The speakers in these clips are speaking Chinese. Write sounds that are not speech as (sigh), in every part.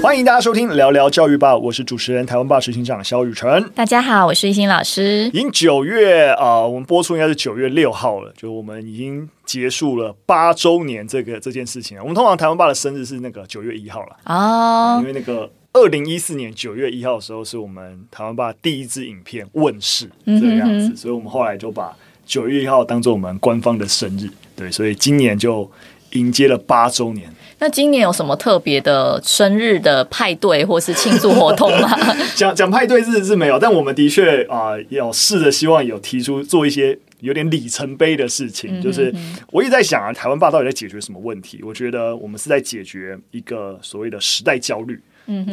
欢迎大家收听聊聊教育吧，我是主持人台湾吧执行长肖雨辰。大家好，我是一心老师。已经九月啊、呃，我们播出应该是九月六号了，就我们已经结束了八周年这个这件事情了。我们通常台湾爸的生日是那个九月一号了哦、呃，因为那个二零一四年九月一号的时候是我们台湾爸第一支影片问世这个样子，嗯、哼哼所以我们后来就把九月一号当做我们官方的生日。对，所以今年就迎接了八周年。那今年有什么特别的生日的派对或是庆祝活动吗？(laughs) 讲讲派对日是没有，但我们的确啊、呃，要试着希望有提出做一些有点里程碑的事情。就是我一直在想啊，台湾爸到底在解决什么问题？我觉得我们是在解决一个所谓的时代焦虑，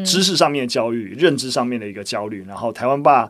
知识上面的焦虑，认知上面的一个焦虑。然后台湾爸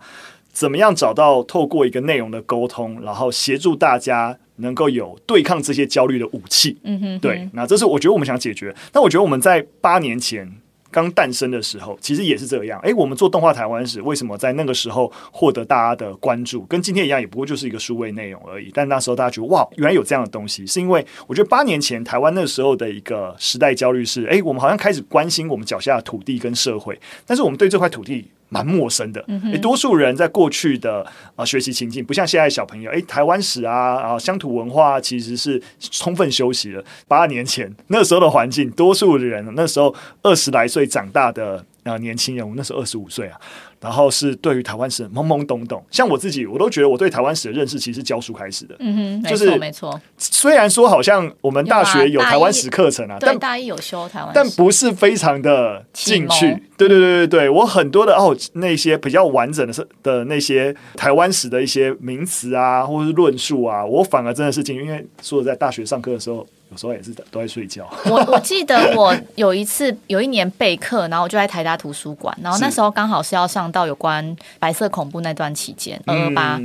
怎么样找到透过一个内容的沟通，然后协助大家。能够有对抗这些焦虑的武器，嗯哼，对，那这是我觉得我们想解决。那我觉得我们在八年前刚诞生的时候，其实也是这样。诶，我们做动画台湾史，为什么在那个时候获得大家的关注？跟今天一样，也不过就是一个数位内容而已。但那时候大家觉得哇，原来有这样的东西，是因为我觉得八年前台湾那时候的一个时代焦虑是：诶，我们好像开始关心我们脚下的土地跟社会，但是我们对这块土地。蛮陌生的，诶，多数人在过去的啊、呃、学习情境，不像现在小朋友，诶，台湾史啊啊乡土文化其实是充分休息了。八年前那时候的环境，多数的人那时候二十来岁长大的啊、呃、年轻人，我那时候二十五岁啊。然后是对于台湾史懵懵懂懂，像我自己，我都觉得我对台湾史的认识其实是教书开始的。嗯哼，就是没错。虽然说好像我们大学有台湾史课程啊，但大一有修台湾，但不是非常的进去。对对对对对，我很多的哦那些比较完整的是的那些台湾史的一些名词啊，或者是论述啊，我反而真的是进去，因为说在大学上课的时候。有时候也是都在睡觉。我 (laughs) 我记得我有一次有一年备课，然后我就在台大图书馆，然后那时候刚好是要上到有关白色恐怖那段期间二二八，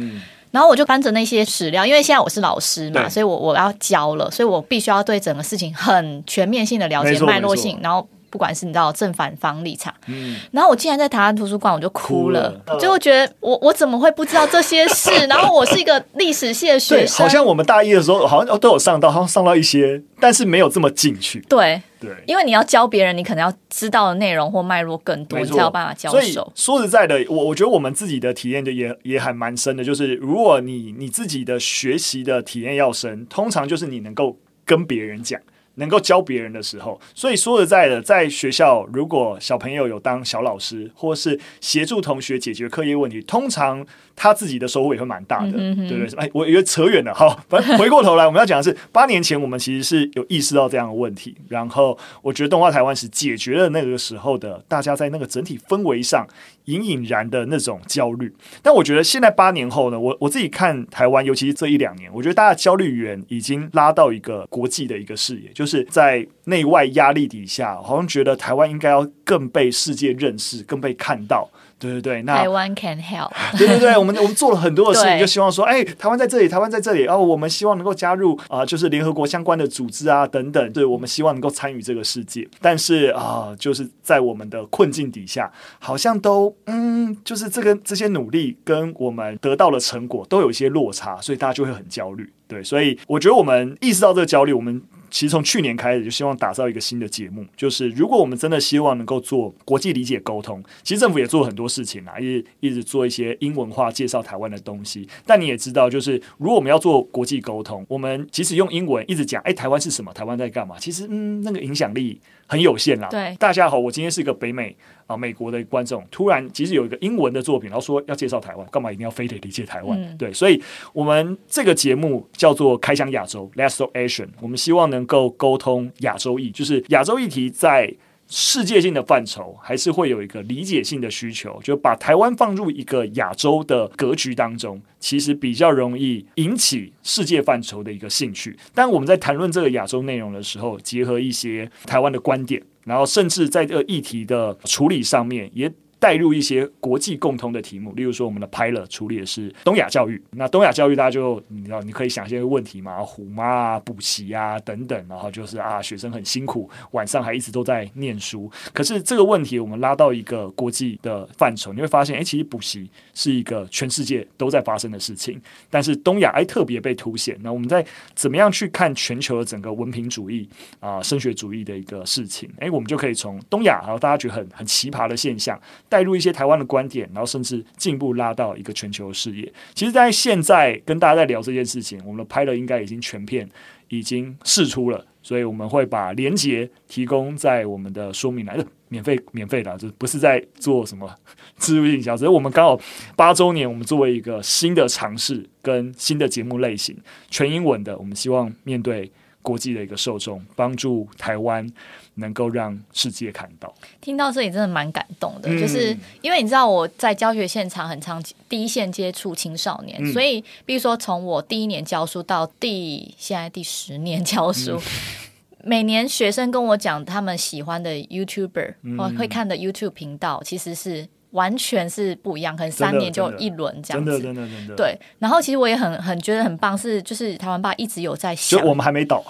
然后我就翻着那些史料，因为现在我是老师嘛，所以我我要教了，所以我必须要对整个事情很全面性的了解脉络性，然后。不管是你知道正反方立场，嗯，然后我竟然在台湾图书馆我就哭了，哭了。就会觉得我我怎么会不知道这些事？(laughs) 然后我是一个历史系的学生，好像我们大一的时候好像都有上到，好像上到一些，但是没有这么进去。对。对，因为你要教别人，你可能要知道的内容或脉络更多，你才有办法教授。说实在的，我我觉得我们自己的体验就也也还蛮深的，就是如果你你自己的学习的体验要深，通常就是你能够跟别人讲。能够教别人的时候，所以说实在的，在学校，如果小朋友有当小老师，或是协助同学解决课业问题，通常他自己的收获也会蛮大的，嗯、哼哼对不对？哎，我觉得扯远了，好，反正回过头来，我们要讲的是八年前我们其实是有意识到这样的问题，然后我觉得动画台湾是解决了那个时候的大家在那个整体氛围上隐隐然的那种焦虑。但我觉得现在八年后呢，我我自己看台湾，尤其是这一两年，我觉得大家焦虑源已经拉到一个国际的一个视野，就是在内外压力底下，好像觉得台湾应该要更被世界认识，更被看到。对对对，那台湾 can help。(laughs) 对对对，我们我们做了很多的事情，就希望说，哎，台湾在这里，台湾在这里，哦我们希望能够加入啊、呃，就是联合国相关的组织啊等等，对，我们希望能够参与这个世界。但是啊、呃，就是在我们的困境底下，好像都嗯，就是这个这些努力跟我们得到的成果都有一些落差，所以大家就会很焦虑。对，所以我觉得我们意识到这个焦虑，我们。其实从去年开始就希望打造一个新的节目，就是如果我们真的希望能够做国际理解沟通，其实政府也做了很多事情啊，一直一直做一些英文化介绍台湾的东西。但你也知道，就是如果我们要做国际沟通，我们即使用英文一直讲，哎，台湾是什么？台湾在干嘛？其实，嗯，那个影响力很有限啦。对，大家好，我今天是一个北美啊美国的观众，突然其实有一个英文的作品，然后说要介绍台湾，干嘛一定要非得理解台湾？嗯、对，所以我们这个节目叫做开箱亚洲 Let's Talk Asian，我们希望能够沟通。亚洲议就是亚洲议题在世界性的范畴，还是会有一个理解性的需求，就把台湾放入一个亚洲的格局当中，其实比较容易引起世界范畴的一个兴趣。但我们在谈论这个亚洲内容的时候，结合一些台湾的观点，然后甚至在这个议题的处理上面，也带入一些国际共通的题目，例如说我们的 Pilot 处理的是东亚教育，那东亚教育大家就你知道你可以想一些问题嘛，虎妈啊、补习啊等等，然后就是啊学生很辛苦，晚上还一直都在念书。可是这个问题我们拉到一个国际的范畴，你会发现，哎，其实补习是一个全世界都在发生的事情，但是东亚哎特别被凸显。那我们在怎么样去看全球的整个文凭主义啊、升学主义的一个事情？哎，我们就可以从东亚，然后大家觉得很很奇葩的现象。带入一些台湾的观点，然后甚至进一步拉到一个全球的视野。其实，在现在跟大家在聊这件事情，我们的 Pilot 应该已经全片已经释出了，所以我们会把连结提供在我们的说明栏，免费免费的，就不是在做什么植入营销。只是我们刚好八周年，我们作为一个新的尝试跟新的节目类型，全英文的，我们希望面对国际的一个受众，帮助台湾。能够让世界看到，听到这里真的蛮感动的，嗯、就是因为你知道我在教学现场很常，第一线接触青少年，嗯、所以比如说从我第一年教书到第现在第十年教书，嗯、每年学生跟我讲他们喜欢的 YouTuber 或、嗯、会看的 YouTube 频道，其实是。完全是不一样，可能三年就一轮这样子。真的，真的，真的。对，然后其实我也很很觉得很棒，是就是台湾爸一直有在想，就我们还没倒，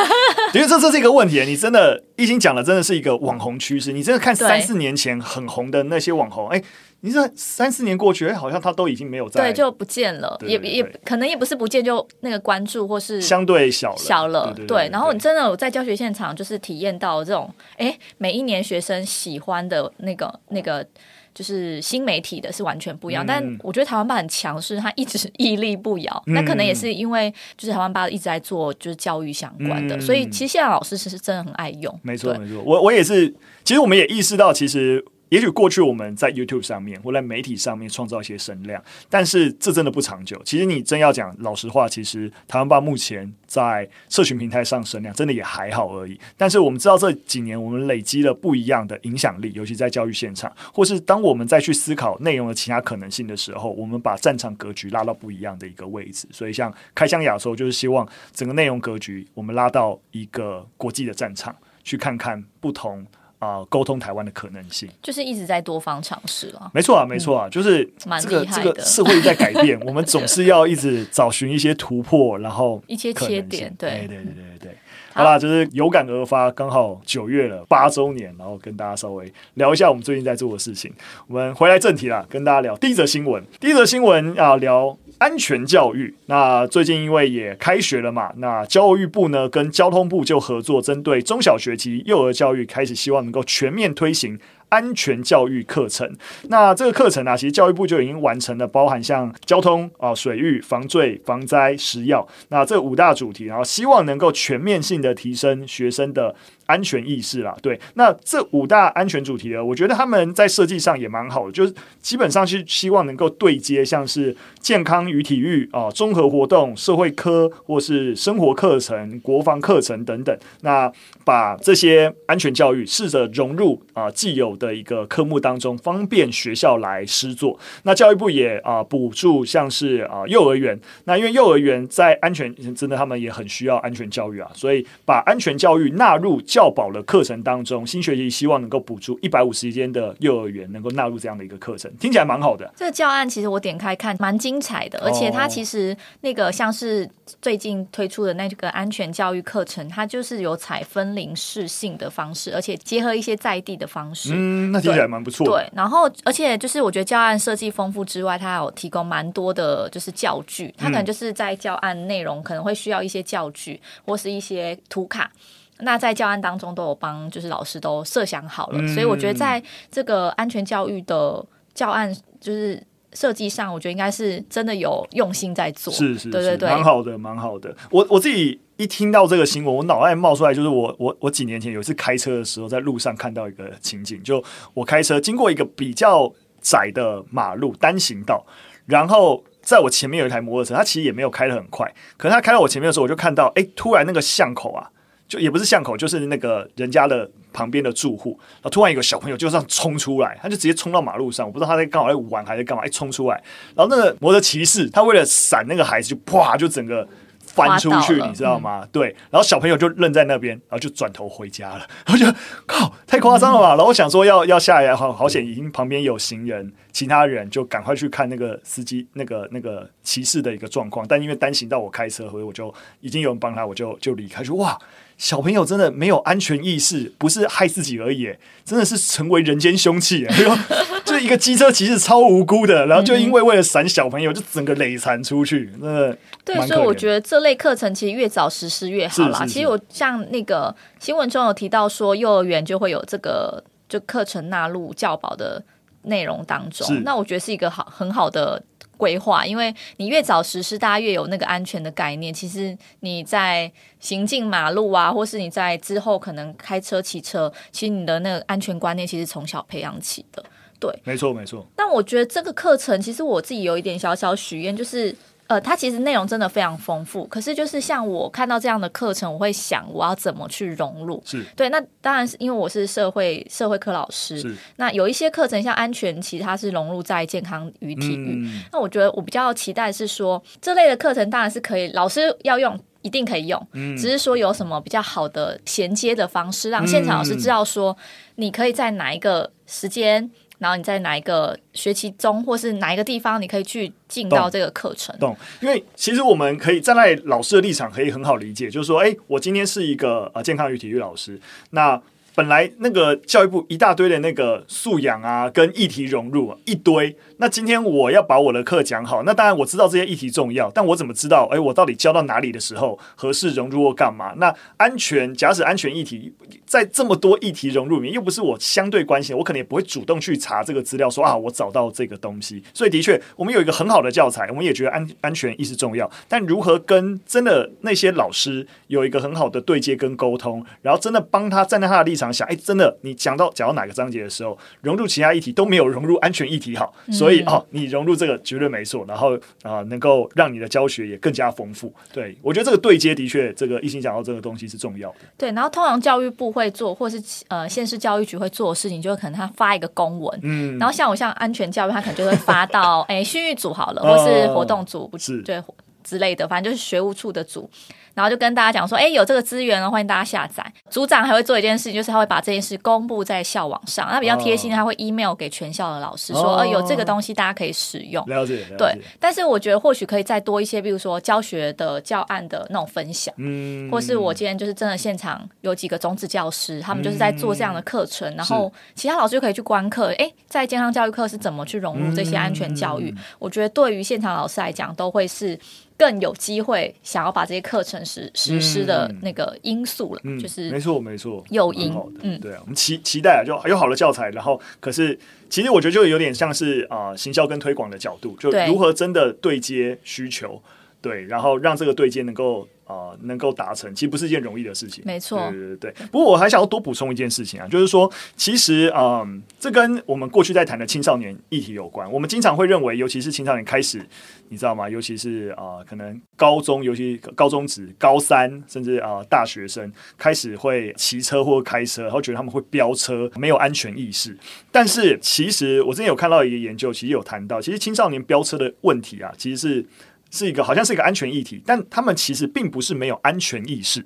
(laughs) 因为这这是一个问题。你真的，已经讲了真的是一个网红趋势。你真的看三四年前很红的那些网红，哎，你这三四年过去，哎，好像他都已经没有在，对，就不见了，也也可能也不是不见，就那个关注或是相对小了小了。对，然后你真的有在教学现场，就是体验到这种，哎，每一年学生喜欢的那个那个。就是新媒体的是完全不一样，嗯、但我觉得台湾爸很强势，他一直屹立不摇。嗯、那可能也是因为就是台湾爸一直在做就是教育相关的，嗯、所以其实现在老师是真的很爱用。没错，没错，我我也是。其实我们也意识到，其实。也许过去我们在 YouTube 上面或在媒体上面创造一些声量，但是这真的不长久。其实你真要讲老实话，其实台湾爸目前在社群平台上声量真的也还好而已。但是我们知道这几年我们累积了不一样的影响力，尤其在教育现场，或是当我们再去思考内容的其他可能性的时候，我们把战场格局拉到不一样的一个位置。所以像开箱亚洲，就是希望整个内容格局我们拉到一个国际的战场，去看看不同。啊，沟通台湾的可能性，就是一直在多方尝试了。没错啊，没错啊，嗯、就是这个这个社会在改变，(laughs) 我们总是要一直找寻一些突破，然后一些切点。对，对，对，对，对，对。好啦，就是有感而发，刚好九月了，八周年，然后跟大家稍微聊一下我们最近在做的事情。我们回来正题啦，跟大家聊第一则新闻。第一则新闻啊，聊安全教育。那最近因为也开学了嘛，那教育部呢跟交通部就合作，针对中小学及幼儿教育，开始希望能够全面推行。安全教育课程，那这个课程啊，其实教育部就已经完成了，包含像交通啊、水域、防坠、防灾、食药，那这五大主题，然后希望能够全面性的提升学生的安全意识啦。对，那这五大安全主题呢，我觉得他们在设计上也蛮好的，就是基本上是希望能够对接，像是健康与体育啊、综合活动、社会科或是生活课程、国防课程等等，那把这些安全教育试着融入啊既有的一个科目当中，方便学校来施作。那教育部也啊补助，像是啊幼儿园。那因为幼儿园在安全，真的他们也很需要安全教育啊，所以把安全教育纳入教保的课程当中。新学期希望能够补助一百五十间的幼儿园，能够纳入这样的一个课程，听起来蛮好的。这个教案其实我点开看蛮精彩的，而且它其实那个像是最近推出的那个安全教育课程，它就是有采分龄适性的方式，而且结合一些在地的方式。嗯嗯，那听起来蛮不错。对，然后而且就是我觉得教案设计丰富之外，它有提供蛮多的，就是教具。它可能就是在教案内容可能会需要一些教具或是一些图卡。那在教案当中都有帮，就是老师都设想好了。所以我觉得在这个安全教育的教案就是设计上，我觉得应该是真的有用心在做。是是是，对对对，蛮好的，蛮好的。我我自己。一听到这个新闻，我脑袋冒出来就是我我我几年前有一次开车的时候，在路上看到一个情景，就我开车经过一个比较窄的马路单行道，然后在我前面有一台摩托车，它其实也没有开得很快，可是它开到我前面的时候，我就看到，哎，突然那个巷口啊，就也不是巷口，就是那个人家的旁边的住户，然后突然一个小朋友就这样冲出来，他就直接冲到马路上，我不知道他在刚好在玩还是干嘛，一冲出来，然后那个摩托骑士他为了闪那个孩子，就啪就整个。翻出去，你知道吗？嗯、对，然后小朋友就愣在那边，然后就转头回家了。然后就靠，太夸张了吧？嗯、然后我想说要要下来，好好险，已经旁边有行人，其他人就赶快去看那个司机那个那个骑士的一个状况。但因为单行道我开车，所以我就已经有人帮他，我就就离开。说哇。小朋友真的没有安全意识，不是害自己而已，真的是成为人间凶器。(laughs) 就一个机车骑士超无辜的，然后就因为为了闪小朋友，就整个累残出去。那，对，所以我觉得这类课程其实越早实施越好啦。其实我像那个新闻中有提到说，幼儿园就会有这个就课程纳入教保的内容当中，那我觉得是一个好很好的。规划，因为你越早实施，大家越有那个安全的概念。其实你在行进马路啊，或是你在之后可能开车、骑车，其实你的那个安全观念其实从小培养起的。对，没错，没错。但我觉得这个课程，其实我自己有一点小小许愿，就是。呃，它其实内容真的非常丰富，可是就是像我看到这样的课程，我会想我要怎么去融入？是对，那当然是因为我是社会社会科老师，是那有一些课程像安全，其实它是融入在健康与体育。嗯、那我觉得我比较期待是说，这类的课程当然是可以，老师要用一定可以用，嗯、只是说有什么比较好的衔接的方式，让现场老师知道说，你可以在哪一个时间。然后你在哪一个学期中，或是哪一个地方，你可以去进到这个课程。懂，因为其实我们可以站在老师的立场，可以很好理解，就是说，哎，我今天是一个呃健康与体育老师，那。本来那个教育部一大堆的那个素养啊，跟议题融入啊，一堆。那今天我要把我的课讲好，那当然我知道这些议题重要，但我怎么知道？哎，我到底教到哪里的时候合适融入或干嘛？那安全，假使安全议题在这么多议题融入里面，又不是我相对关心，我可能也不会主动去查这个资料说，说啊，我找到这个东西。所以的确，我们有一个很好的教材，我们也觉得安安全意识重要。但如何跟真的那些老师有一个很好的对接跟沟通，然后真的帮他站在他的立场想，哎，真的。你讲到讲到哪个章节的时候，融入其他议题都没有融入安全议题好，所以哦，你融入这个绝对没错，然后啊、呃，能够让你的教学也更加丰富。对，我觉得这个对接的确，这个一心讲到这个东西是重要的。对，然后通常教育部会做，或是呃县市教育局会做的事情，就可能他发一个公文，嗯，然后像我像安全教育，他可能就会发到 (laughs) 哎训育组好了，或是活动组，不是对之类的，反正就是学务处的组。然后就跟大家讲说，哎，有这个资源哦，欢迎大家下载。组长还会做一件事情，就是他会把这件事公布在校网上。那比较贴心，他会 email 给全校的老师说，哦，有这个东西大家可以使用。了解。对，但是我觉得或许可以再多一些，比如说教学的教案的那种分享，嗯，或是我今天就是真的现场有几个种子教师，他们就是在做这样的课程，然后其他老师就可以去观课。哎，在健康教育课是怎么去融入这些安全教育？我觉得对于现场老师来讲，都会是。更有机会想要把这些课程实实施的那个因素了，嗯、就是没错没错，诱因，嗯，对啊，我们期期待啊，就有好的教材，然后可是其实我觉得就有点像是啊、呃，行销跟推广的角度，就如何真的对接需求，对，然后让这个对接能够。啊、呃，能够达成其实不是一件容易的事情。没错，对对对。不过我还想要多补充一件事情啊，就是说，其实，嗯、呃，这跟我们过去在谈的青少年议题有关。我们经常会认为，尤其是青少年开始，你知道吗？尤其是啊、呃，可能高中，尤其高中职、高三，甚至啊、呃，大学生开始会骑车或开车，然后觉得他们会飙车，没有安全意识。但是，其实我之前有看到一个研究，其实有谈到，其实青少年飙车的问题啊，其实是。是一个好像是一个安全议题，但他们其实并不是没有安全意识。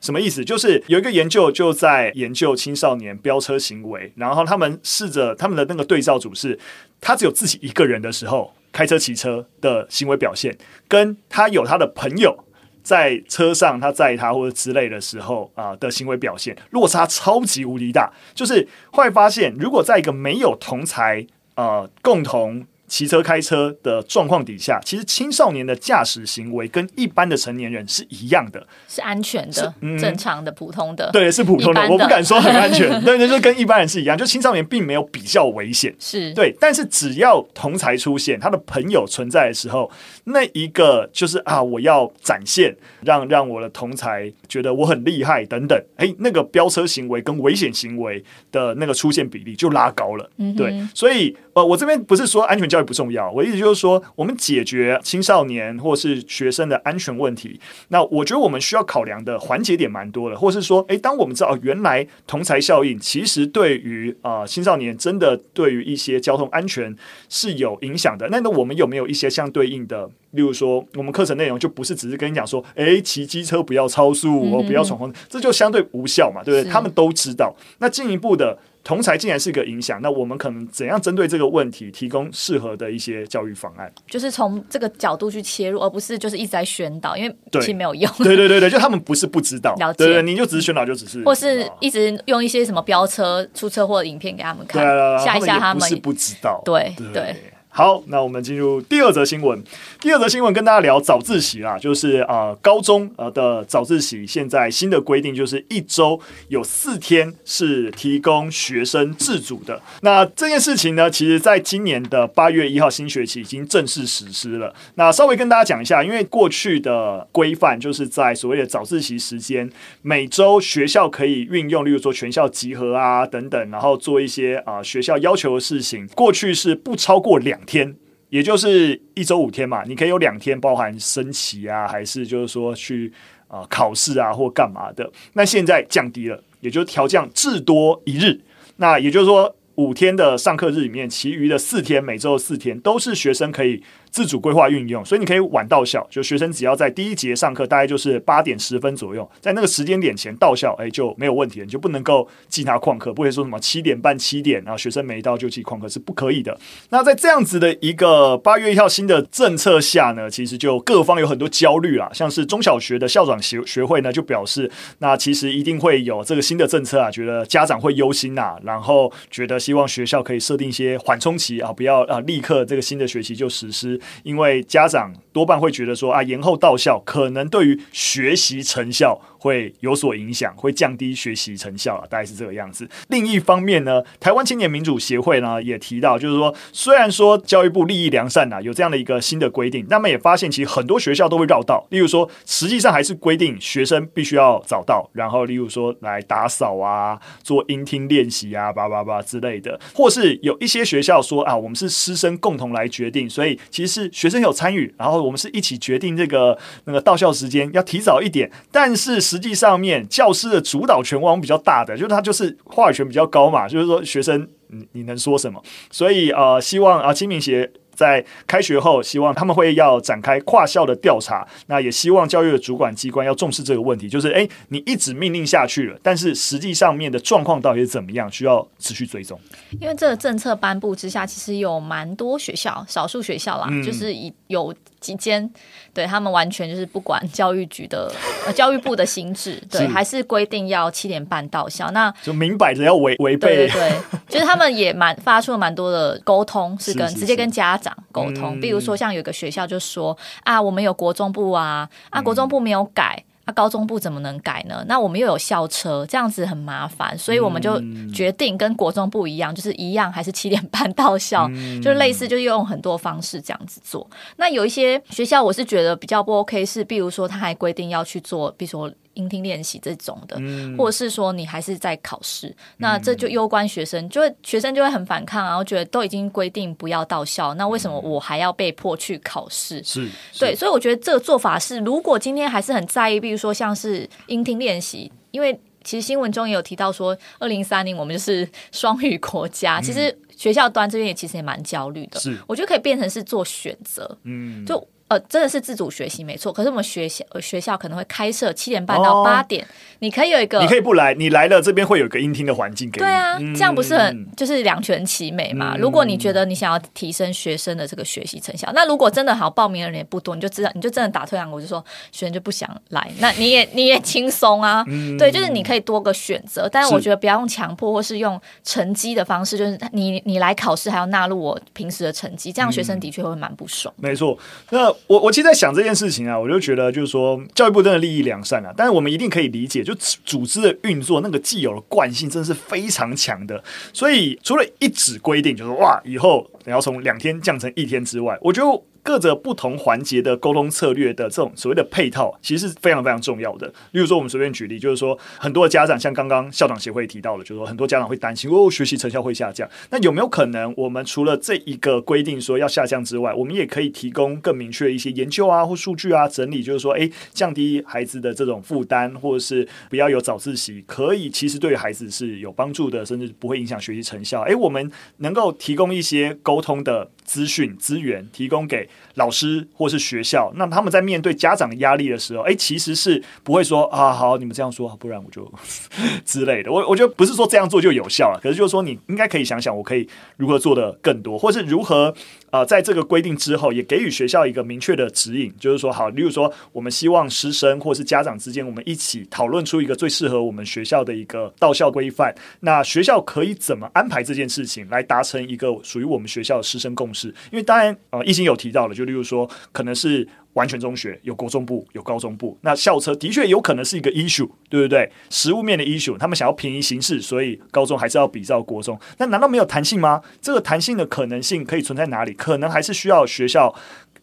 什么意思？就是有一个研究就在研究青少年飙车行为，然后他们试着他们的那个对照组是，他只有自己一个人的时候开车骑车的行为表现，跟他有他的朋友在车上他载他或者之类的时候啊、的行为表现落差超级无敌大。就是会发现，如果在一个没有同才呃共同。骑车开车的状况底下，其实青少年的驾驶行为跟一般的成年人是一样的，是安全的、嗯、正常的、普通的。对，是普通的，的我不敢说很安全。(laughs) 对，那就跟一般人是一样，就青少年并没有比较危险。是对，但是只要同才出现，他的朋友存在的时候，那一个就是啊，我要展现，让让我的同才觉得我很厉害等等。哎，那个飙车行为跟危险行为的那个出现比例就拉高了。嗯，对，所以呃，我这边不是说安全教育不重要，我意思就是说，我们解决青少年或是学生的安全问题，那我觉得我们需要考量的环节点蛮多的，或是说，诶，当我们知道原来同才效应其实对于啊、呃、青少年真的对于一些交通安全是有影响的，那那我们有没有一些相对应的例如说，我们课程内容就不是只是跟你讲说，哎，骑机车不要超速，哦，不要闯红灯，这就相对无效嘛，对不对？他们都知道。那进一步的。同才竟然是个影响，那我们可能怎样针对这个问题提供适合的一些教育方案？就是从这个角度去切入，而不是就是一直在宣导，因为其实没有用。对对对对，就他们不是不知道，对对，你就只是宣导，就只是，或是一直用一些什么飙车出车祸的影片给他们看，吓一吓他们，不是不知道，对对。对好，那我们进入第二则新闻。第二则新闻跟大家聊早自习啦，就是呃高中呃的早自习，现在新的规定就是一周有四天是提供学生自主的。那这件事情呢，其实在今年的八月一号新学期已经正式实施了。那稍微跟大家讲一下，因为过去的规范就是在所谓的早自习时间，每周学校可以运用，例如说全校集合啊等等，然后做一些啊、学校要求的事情。过去是不超过两。天，也就是一周五天嘛，你可以有两天，包含升旗啊，还是就是说去啊、呃、考试啊或干嘛的。那现在降低了，也就调降至多一日。那也就是说，五天的上课日里面，其余的四天，每周四天都是学生可以。自主规划运用，所以你可以晚到校，就学生只要在第一节上课，大概就是八点十分左右，在那个时间点前到校，哎，就没有问题了，你就不能够记他旷课，不会说什么七点半、七点，然后学生没到就记旷课，是不可以的。那在这样子的一个八月一号新的政策下呢，其实就各方有很多焦虑啊，像是中小学的校长协学会呢，就表示，那其实一定会有这个新的政策啊，觉得家长会忧心呐、然后觉得希望学校可以设定一些缓冲期啊，不要啊立刻这个新的学期就实施。因为家长多半会觉得说啊，延后到校可能对于学习成效会有所影响，会降低学习成效啊，大概是这个样子。另一方面呢，台湾青年民主协会呢也提到，就是说，虽然说教育部利益良善呐，有这样的一个新的规定，那么也发现其实很多学校都会绕道，例如说，实际上还是规定学生必须要早到，然后例如说来打扫啊，做音听练习啊，叭叭叭之类的，或是有一些学校说啊，我们是师生共同来决定，所以其实是学生有参与，然后我们是一起决定这个那个到校时间要提早一点，但是实际上面教师的主导权往往比较大的，就是他就是话语权比较高嘛，就是说学生你你能说什么？所以呃，希望啊清明协。在开学后，希望他们会要展开跨校的调查，那也希望教育的主管机关要重视这个问题。就是，诶，你一直命令下去了，但是实际上面的状况到底是怎么样，需要持续追踪。因为这个政策颁布之下，其实有蛮多学校，少数学校啦，嗯、就是以有几间，对他们完全就是不管教育局的、(laughs) 呃、教育部的心智，对，是还是规定要七点半到校，那就明摆着要违违背。对对对，(laughs) 就是他们也蛮发出了蛮多的沟通，是跟直接跟家长沟通。嗯、比如说像有个学校就说啊，我们有国中部啊，啊国中部没有改。嗯那、啊、高中部怎么能改呢？那我们又有校车，这样子很麻烦，所以我们就决定跟国中部一样，就是一样还是七点半到校，嗯、就类似就用很多方式这样子做。那有一些学校我是觉得比较不 OK，是比如说他还规定要去做，比如说。音听练习这种的，或者是说你还是在考试，嗯、那这就攸关学生，就会学生就会很反抗，然后觉得都已经规定不要到校，那为什么我还要被迫去考试？是，对，所以我觉得这个做法是，如果今天还是很在意，比如说像是音听练习，因为其实新闻中也有提到说，二零三零我们就是双语国家，嗯、其实学校端这边也其实也蛮焦虑的，是，我觉得可以变成是做选择，嗯，就。呃，真的是自主学习没错，可是我们学校学校可能会开设七点半到八点，哦、你可以有一个，你可以不来，你来了这边会有一个音听的环境给你。对啊，嗯、这样不是很就是两全其美嘛？嗯、如果你觉得你想要提升学生的这个学习成效，那如果真的好报名的人也不多，你就知道你就真的打退堂鼓，就说学生就不想来，那你也你也轻松啊。嗯、对，就是你可以多个选择，但是我觉得不要用强迫或是用成绩的方式，就是你你来考试还要纳入我平时的成绩，这样学生的确会蛮不爽。没错，那我我其实在想。这件事情啊，我就觉得就是说，教育部真的利益良善啊，但是我们一定可以理解，就组织的运作那个既有的惯性，真的是非常强的。所以，除了一纸规定，就是哇，以后你要从两天降成一天之外，我就。各着不同环节的沟通策略的这种所谓的配套，其实是非常非常重要的。例如说，我们随便举例，就是说，很多的家长像刚刚校长协会提到的，就是说，很多家长会担心哦，学习成效会下降。那有没有可能，我们除了这一个规定说要下降之外，我们也可以提供更明确一些研究啊或数据啊整理，就是说，诶，降低孩子的这种负担，或者是不要有早自习，可以其实对孩子是有帮助的，甚至不会影响学习成效。诶，我们能够提供一些沟通的资讯资源提供给老师或是学校，那他们在面对家长压力的时候，哎，其实是不会说啊，好，你们这样说，不然我就 (laughs) 之类的。我我觉得不是说这样做就有效了，可是就是说你应该可以想想，我可以如何做的更多，或是如何。啊、在这个规定之后，也给予学校一个明确的指引，就是说，好，例如说，我们希望师生或是家长之间，我们一起讨论出一个最适合我们学校的一个到校规范。那学校可以怎么安排这件事情，来达成一个属于我们学校的师生共是？因为当然，呃，易经有提到了，就例如说，可能是。完全中学有国中部有高中部，那校车的确有可能是一个 issue，对不对？实物面的 issue，他们想要便宜形式，所以高中还是要比照国中。那难道没有弹性吗？这个弹性的可能性可以存在哪里？可能还是需要学校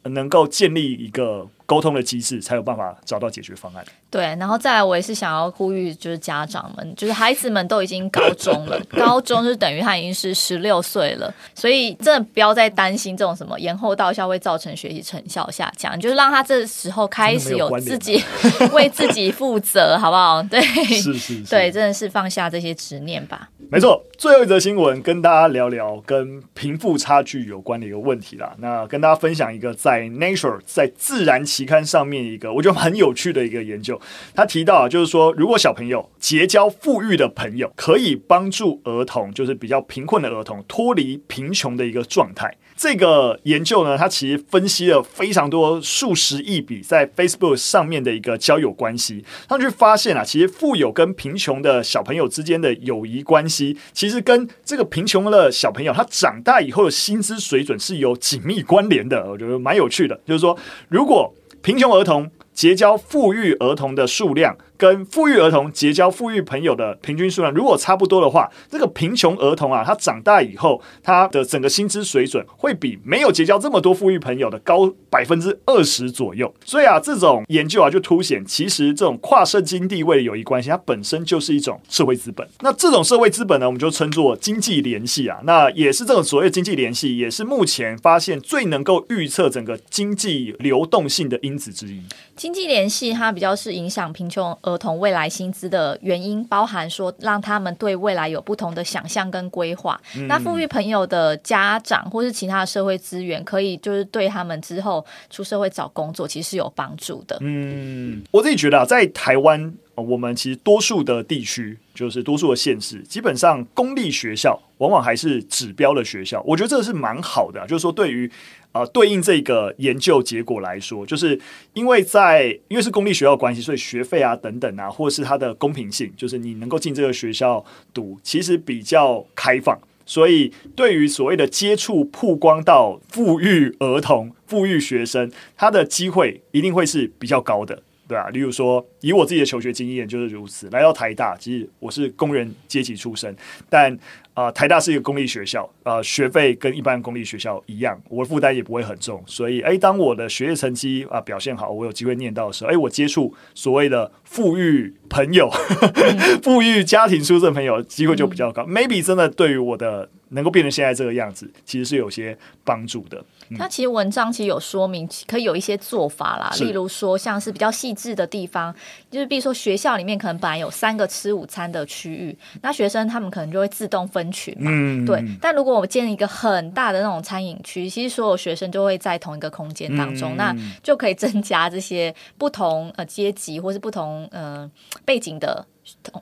能够建立一个。沟通的机制才有办法找到解决方案。对，然后再来，我也是想要呼吁，就是家长们，(laughs) 就是孩子们都已经高中了，(laughs) 高中就等于他已经是十六岁了，所以真的不要再担心这种什么延后到校会造成学习成效下降，就是让他这时候开始有自己 (laughs) 为自己负责，好不好？对，是是是，对，真的是放下这些执念吧。没错，最后一则新闻跟大家聊聊跟贫富差距有关的一个问题啦。那跟大家分享一个在 Nature 在自然期刊上面一个我觉得很有趣的一个研究。他提到啊，就是说如果小朋友结交富裕的朋友，可以帮助儿童，就是比较贫困的儿童脱离贫穷的一个状态。这个研究呢，它其实分析了非常多数十亿笔在 Facebook 上面的一个交友关系，他们就发现啊，其实富有跟贫穷的小朋友之间的友谊关系，其实跟这个贫穷的小朋友他长大以后的薪资水准是有紧密关联的。我觉得蛮有趣的，就是说，如果贫穷儿童结交富裕儿童的数量，跟富裕儿童结交富裕朋友的平均数量如果差不多的话，这个贫穷儿童啊，他长大以后，他的整个薪资水准会比没有结交这么多富裕朋友的高百分之二十左右。所以啊，这种研究啊，就凸显其实这种跨社经地位的友谊关系，它本身就是一种社会资本。那这种社会资本呢，我们就称作经济联系啊。那也是这种所谓经济联系，也是目前发现最能够预测整个经济流动性的因子之一。经济联系它比较是影响贫穷儿童未来薪资的原因，包含说让他们对未来有不同的想象跟规划。嗯、那富裕朋友的家长或是其他的社会资源，可以就是对他们之后出社会找工作，其实是有帮助的。嗯，我自己觉得啊，在台湾，我们其实多数的地区，就是多数的县市，基本上公立学校往往还是指标的学校。我觉得这个是蛮好的，就是说对于。呃，对应这个研究结果来说，就是因为在因为是公立学校关系，所以学费啊等等啊，或者是它的公平性，就是你能够进这个学校读，其实比较开放。所以对于所谓的接触曝光到富裕儿童、富裕学生，他的机会一定会是比较高的，对啊，例如说，以我自己的求学经验就是如此。来到台大，其实我是工人阶级出身，但。啊、呃，台大是一个公立学校，呃，学费跟一般公立学校一样，我的负担也不会很重，所以，诶，当我的学业成绩啊、呃、表现好，我有机会念到的时候，诶，我接触所谓的富裕朋友、嗯、(laughs) 富裕家庭出身朋友，机会就比较高。嗯、Maybe 真的对于我的能够变成现在这个样子，其实是有些帮助的。那、嗯、其实文章其实有说明，可以有一些做法啦，例如说像是比较细致的地方，就是比如说学校里面可能本来有三个吃午餐的区域，那学生他们可能就会自动分群嘛，嗯、对。但如果我们建一个很大的那种餐饮区，其实所有学生就会在同一个空间当中，嗯、那就可以增加这些不同呃阶级或是不同呃背景的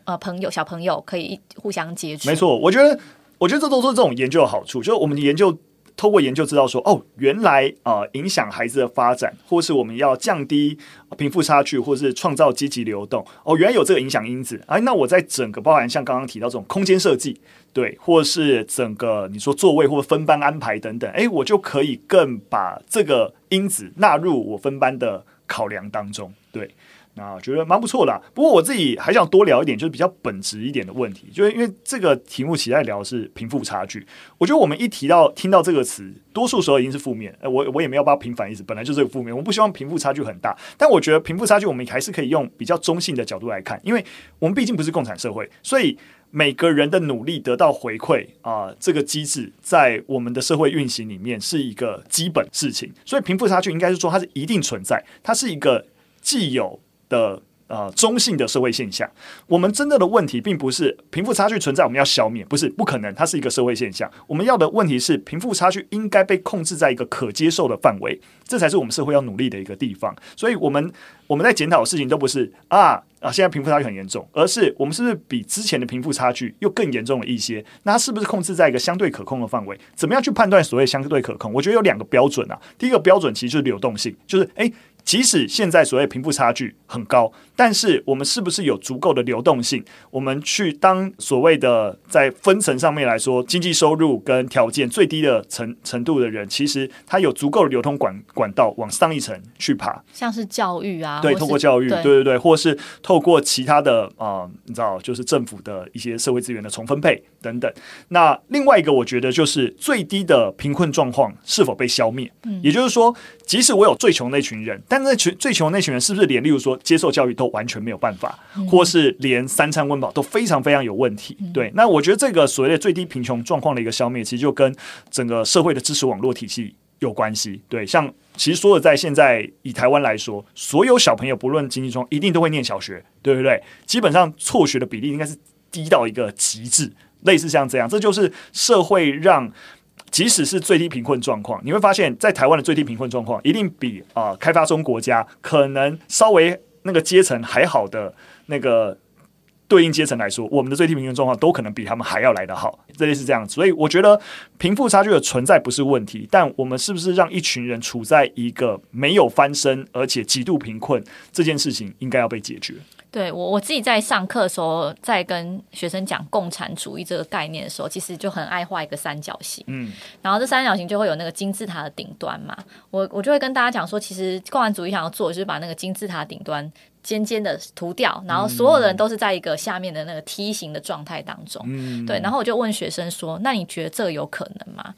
呃朋友小朋友可以互相接触。没错，我觉得我觉得这都是这种研究的好处，就是我们研究。透过研究知道说，哦，原来啊、呃，影响孩子的发展，或是我们要降低贫富差距，或是创造积极流动，哦，原来有这个影响因子。哎，那我在整个包含像刚刚提到这种空间设计，对，或是整个你说座位或分班安排等等，哎，我就可以更把这个因子纳入我分班的考量当中，对。那我觉得蛮不错的，不过我自己还想多聊一点，就是比较本质一点的问题，就是因为这个题目其实在聊的是贫富差距。我觉得我们一提到听到这个词，多数时候已经是负面。我我也没有把平反意思，本来就是个负面。我不希望贫富差距很大，但我觉得贫富差距我们还是可以用比较中性的角度来看，因为我们毕竟不是共产社会，所以每个人的努力得到回馈啊，这个机制在我们的社会运行里面是一个基本事情。所以贫富差距应该是说它是一定存在，它是一个既有的呃中性的社会现象。我们真正的问题并不是贫富差距存在，我们要消灭，不是不可能，它是一个社会现象。我们要的问题是贫富差距应该被控制在一个可接受的范围，这才是我们社会要努力的一个地方。所以，我们我们在检讨的事情都不是啊啊，现在贫富差距很严重，而是我们是不是比之前的贫富差距又更严重了一些？那它是不是控制在一个相对可控的范围？怎么样去判断所谓相对可控？我觉得有两个标准啊。第一个标准其实就是流动性，就是诶。即使现在所谓贫富差距很高，但是我们是不是有足够的流动性？我们去当所谓的在分层上面来说，经济收入跟条件最低的程程度的人，其实他有足够的流通管管道往上一层去爬，像是教育啊，对，透过教育，对对对，或是透过其他的啊、呃，你知道，就是政府的一些社会资源的重分配等等。那另外一个，我觉得就是最低的贫困状况是否被消灭？嗯，也就是说，即使我有最穷那群人。但那群最穷那群人，是不是连例如说接受教育都完全没有办法，或是连三餐温饱都非常非常有问题？对，那我觉得这个所谓的最低贫穷状况的一个消灭，其实就跟整个社会的支持网络体系有关系。对，像其实说的在现在以台湾来说，所有小朋友不论经济状况，一定都会念小学，对不对？基本上辍学的比例应该是低到一个极致，类似像这样，这就是社会让。即使是最低贫困状况，你会发现在台湾的最低贫困状况一定比啊、呃、开发中国家可能稍微那个阶层还好的那个对应阶层来说，我们的最低平均状况都可能比他们还要来得好。这类是这样子，所以我觉得贫富差距的存在不是问题，但我们是不是让一群人处在一个没有翻身而且极度贫困这件事情应该要被解决？对我我自己在上课的时候，在跟学生讲共产主义这个概念的时候，其实就很爱画一个三角形。嗯，然后这三角形就会有那个金字塔的顶端嘛。我我就会跟大家讲说，其实共产主义想要做的就是把那个金字塔顶端尖尖的涂掉，然后所有人都是在一个下面的那个梯形的状态当中。嗯，对。然后我就问学生说：“那你觉得这有可能吗？”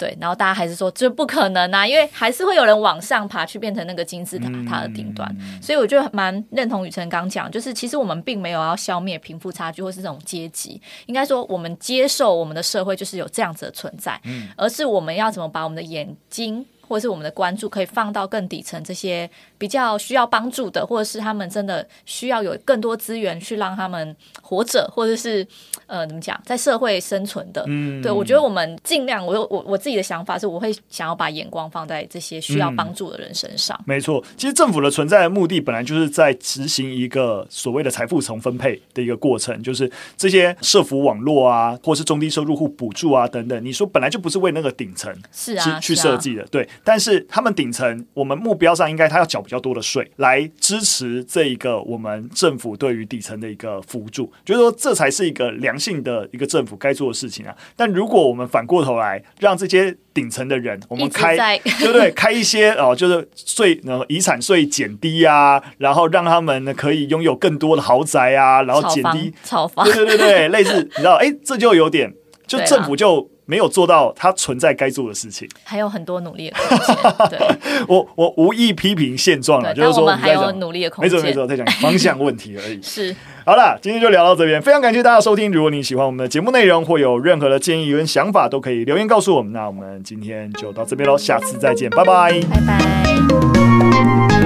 对，然后大家还是说这不可能啊，因为还是会有人往上爬去变成那个金字塔它的顶端，嗯、所以我就蛮认同雨晨刚讲，就是其实我们并没有要消灭贫富差距或是这种阶级，应该说我们接受我们的社会就是有这样子的存在，嗯、而是我们要怎么把我们的眼睛或是我们的关注可以放到更底层这些。比较需要帮助的，或者是他们真的需要有更多资源去让他们活着，或者是呃怎么讲，在社会生存的。嗯，对，我觉得我们尽量，我我我自己的想法是，我会想要把眼光放在这些需要帮助的人身上。嗯，没错，其实政府的存在的目的本来就是在执行一个所谓的财富重分配的一个过程，就是这些社福网络啊，或是中低收入户补助啊等等。你说本来就不是为那个顶层是啊去设计的，对。但是他们顶层，我们目标上应该他要缴。比较多的税来支持这一个我们政府对于底层的一个辅助，就是说这才是一个良性的一个政府该做的事情啊。但如果我们反过头来让这些顶层的人，我们开对不对？开一些哦，就是税，呃，遗产税减低啊，然后让他们呢可以拥有更多的豪宅啊，然后减低炒房，对对对对，类似你知道，哎，这就有点，就政府就。没有做到他存在该做的事情，还有很多努力的空间。对，(laughs) 我我无意批评现状了，就是说我们还有努力的空间。没错没错，在讲 (laughs) 方向问题而已。是，好了，今天就聊到这边，非常感谢大家收听。如果你喜欢我们的节目内容，或有任何的建议跟想法，都可以留言告诉我们。那我们今天就到这边喽，下次再见，拜拜，拜拜。